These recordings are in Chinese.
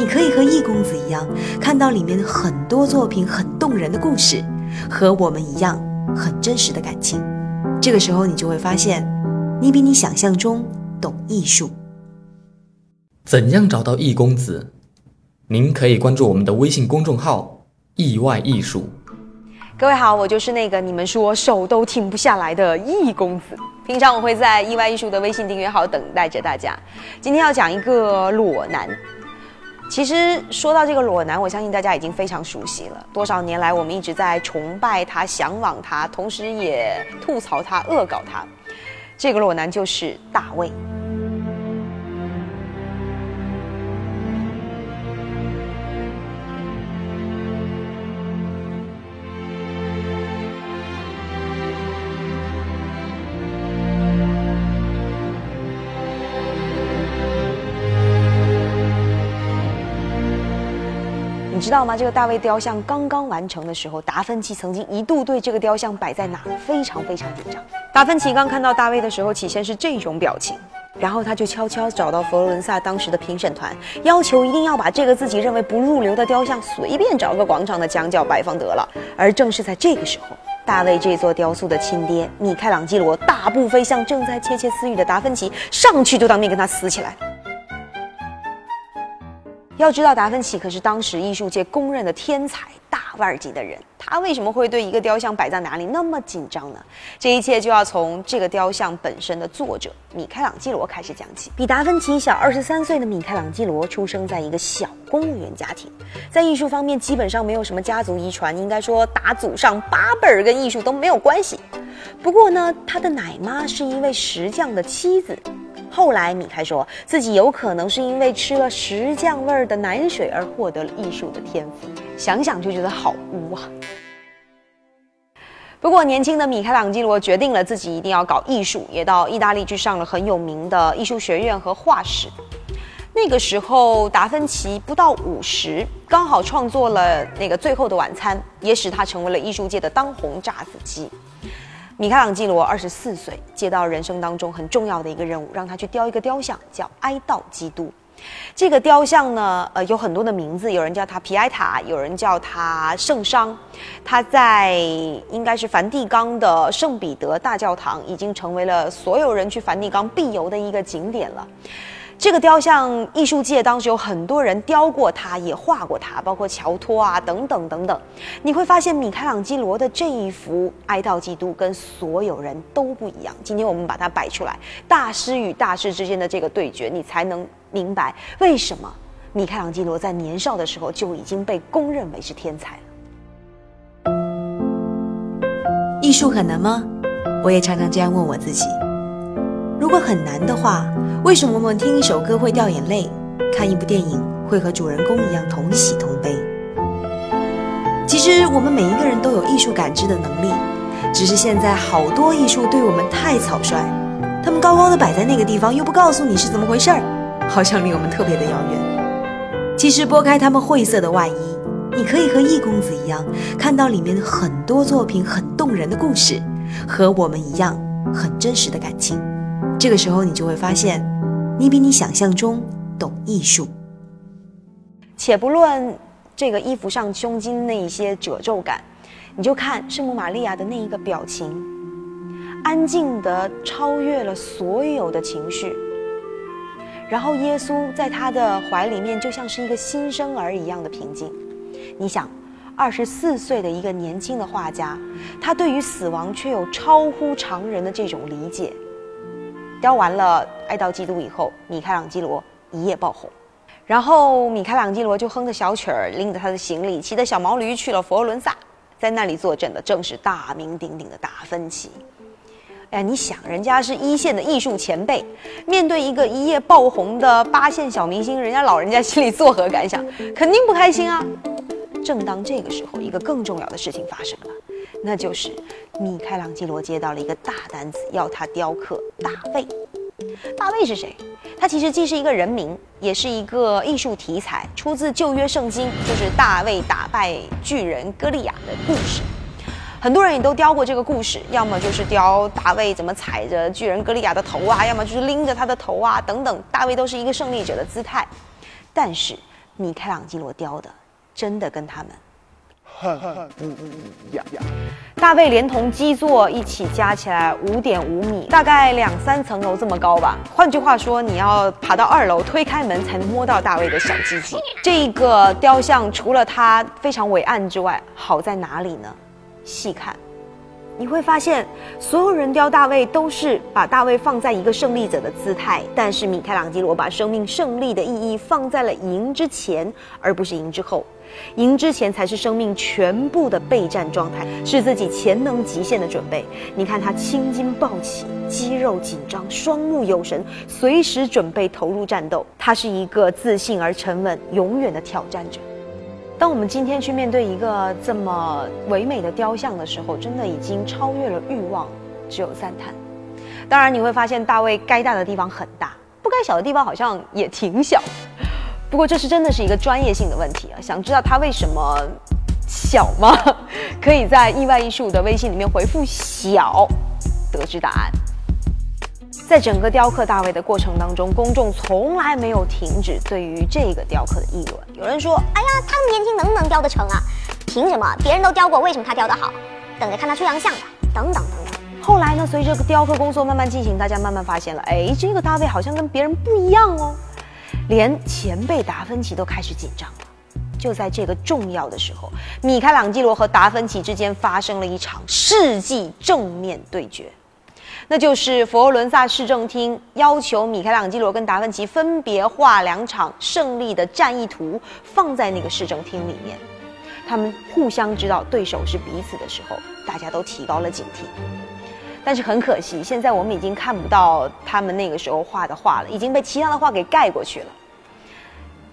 你可以和易公子一样，看到里面很多作品很动人的故事，和我们一样很真实的感情。这个时候，你就会发现，你比你想象中懂艺术。怎样找到易公子？您可以关注我们的微信公众号“意外艺术”。各位好，我就是那个你们说手都停不下来的易公子。平常我会在意外艺术的微信订阅号等待着大家。今天要讲一个裸男。其实说到这个裸男，我相信大家已经非常熟悉了。多少年来，我们一直在崇拜他、向往他，同时也吐槽他、恶搞他。这个裸男就是大卫。你知道吗？这个大卫雕像刚刚完成的时候，达芬奇曾经一度对这个雕像摆在哪非常非常紧张。达芬奇刚看到大卫的时候，起先是这种表情，然后他就悄悄找到佛罗伦萨当时的评审团，要求一定要把这个自己认为不入流的雕像随便找个广场的墙角摆放得了。而正是在这个时候，大卫这座雕塑的亲爹米开朗基罗大步飞向正在窃窃私语的达芬奇，上去就当面跟他撕起来。要知道，达芬奇可是当时艺术界公认的天才大腕级的人，他为什么会对一个雕像摆在哪里那么紧张呢？这一切就要从这个雕像本身的作者米开朗基罗开始讲起。比达芬奇小二十三岁的米开朗基罗出生在一个小公务员家庭，在艺术方面基本上没有什么家族遗传，应该说打祖上八辈儿跟艺术都没有关系。不过呢，他的奶妈是一位石匠的妻子。后来，米开说自己有可能是因为吃了石酱味儿的奶水而获得了艺术的天赋，想想就觉得好污啊。不过，年轻的米开朗基罗决定了自己一定要搞艺术，也到意大利去上了很有名的艺术学院和画室。那个时候，达芬奇不到五十，刚好创作了那个《最后的晚餐》，也使他成为了艺术界的当红炸子鸡。米开朗基罗二十四岁，接到人生当中很重要的一个任务，让他去雕一个雕像，叫《哀悼基督》。这个雕像呢，呃，有很多的名字，有人叫他皮埃塔，有人叫他圣殇。他在应该是梵蒂冈的圣彼得大教堂，已经成为了所有人去梵蒂冈必游的一个景点了。这个雕像艺术界当时有很多人雕过它，也画过它，包括乔托啊等等等等。你会发现米开朗基罗的这一幅《哀悼基督》跟所有人都不一样。今天我们把它摆出来，大师与大师之间的这个对决，你才能明白为什么米开朗基罗在年少的时候就已经被公认为是天才了。艺术很难吗？我也常常这样问我自己。如果很难的话，为什么我们听一首歌会掉眼泪，看一部电影会和主人公一样同喜同悲？其实我们每一个人都有艺术感知的能力，只是现在好多艺术对我们太草率，他们高高的摆在那个地方，又不告诉你是怎么回事儿，好像离我们特别的遥远。其实拨开他们晦涩的外衣，你可以和易公子一样，看到里面很多作品很动人的故事，和我们一样很真实的感情。这个时候，你就会发现，你比你想象中懂艺术。且不论这个衣服上胸襟那一些褶皱感，你就看圣母玛利亚的那一个表情，安静的超越了所有的情绪。然后耶稣在他的怀里面，就像是一个新生儿一样的平静。你想，二十四岁的一个年轻的画家，他对于死亡却有超乎常人的这种理解。雕完了《哀悼基督》以后，米开朗基罗一夜爆红，然后米开朗基罗就哼着小曲儿，拎着他的行李，骑着小毛驴去了佛罗伦萨，在那里坐镇的正是大名鼎鼎的达芬奇。哎，你想，人家是一线的艺术前辈，面对一个一夜爆红的八线小明星，人家老人家心里作何感想？肯定不开心啊！正当这个时候，一个更重要的事情发生了，那就是米开朗基罗接到了一个大单子，要他雕刻大卫。大卫是谁？他其实既是一个人名，也是一个艺术题材，出自旧约圣经，就是大卫打败巨人歌利亚的故事。很多人也都雕过这个故事，要么就是雕大卫怎么踩着巨人歌利亚的头啊，要么就是拎着他的头啊，等等，大卫都是一个胜利者的姿态。但是米开朗基罗雕的，真的跟他们。大卫连同基座一起加起来五点五米，大概两三层楼这么高吧。换句话说，你要爬到二楼，推开门才能摸到大卫的小鸡鸡。这个雕像除了它非常伟岸之外，好在哪里呢？细看。你会发现，所有人雕大卫都是把大卫放在一个胜利者的姿态，但是米开朗基罗把生命胜利的意义放在了赢之前，而不是赢之后。赢之前才是生命全部的备战状态，是自己潜能极限的准备。你看他青筋暴起，肌肉紧张，双目有神，随时准备投入战斗。他是一个自信而沉稳、永远的挑战者。当我们今天去面对一个这么唯美的雕像的时候，真的已经超越了欲望，只有赞叹。当然，你会发现大卫该大的地方很大，不该小的地方好像也挺小。不过这是真的是一个专业性的问题啊！想知道他为什么小吗？可以在意外艺术的微信里面回复“小”，得知答案。在整个雕刻大卫的过程当中，公众从来没有停止对于这个雕刻的议论。有人说：“哎呀，他那么年轻，能不能雕得成啊？凭什么？别人都雕过，为什么他雕得好？等着看他出洋相吧。”等等等等。后来呢？随着雕刻工作慢慢进行，大家慢慢发现了，哎，这个大卫好像跟别人不一样哦。连前辈达芬奇都开始紧张了。就在这个重要的时候，米开朗基罗和达芬奇之间发生了一场世纪正面对决。那就是佛罗伦萨市政厅要求米开朗基罗跟达芬奇分别画两场胜利的战役图，放在那个市政厅里面。他们互相知道对手是彼此的时候，大家都提高了警惕。但是很可惜，现在我们已经看不到他们那个时候画的画了，已经被其他的画给盖过去了。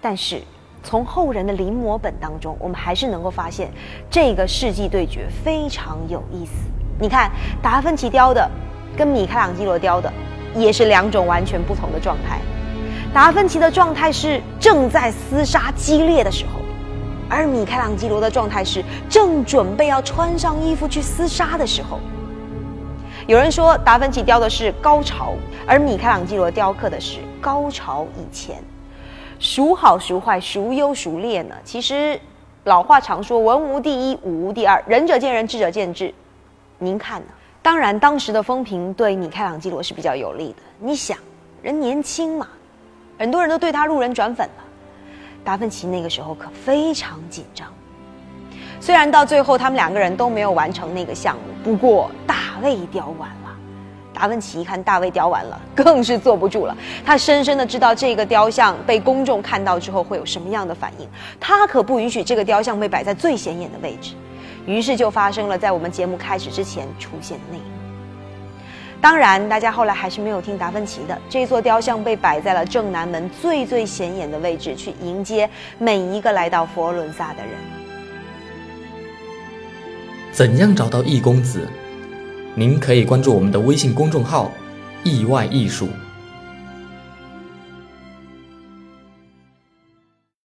但是从后人的临摹本当中，我们还是能够发现这个世纪对决非常有意思。你看，达芬奇雕的。跟米开朗基罗雕的也是两种完全不同的状态。达芬奇的状态是正在厮杀激烈的时候，而米开朗基罗的状态是正准备要穿上衣服去厮杀的时候。有人说达芬奇雕的是高潮，而米开朗基罗雕刻的是高潮以前。孰好孰坏，孰优孰劣呢？其实老话常说文无第一，武无第二，仁者见仁，智者见智。您看呢？当然，当时的风评对米开朗基罗是比较有利的。你想，人年轻嘛，很多人都对他路人转粉了。达芬奇那个时候可非常紧张。虽然到最后他们两个人都没有完成那个项目，不过大卫雕完了。达芬奇一看大卫雕完了，更是坐不住了。他深深的知道这个雕像被公众看到之后会有什么样的反应，他可不允许这个雕像被摆在最显眼的位置。于是就发生了在我们节目开始之前出现的那一幕。当然，大家后来还是没有听达芬奇的。这座雕像被摆在了正南门最最显眼的位置，去迎接每一个来到佛罗伦萨的人。怎样找到易公子？您可以关注我们的微信公众号“意外艺术”。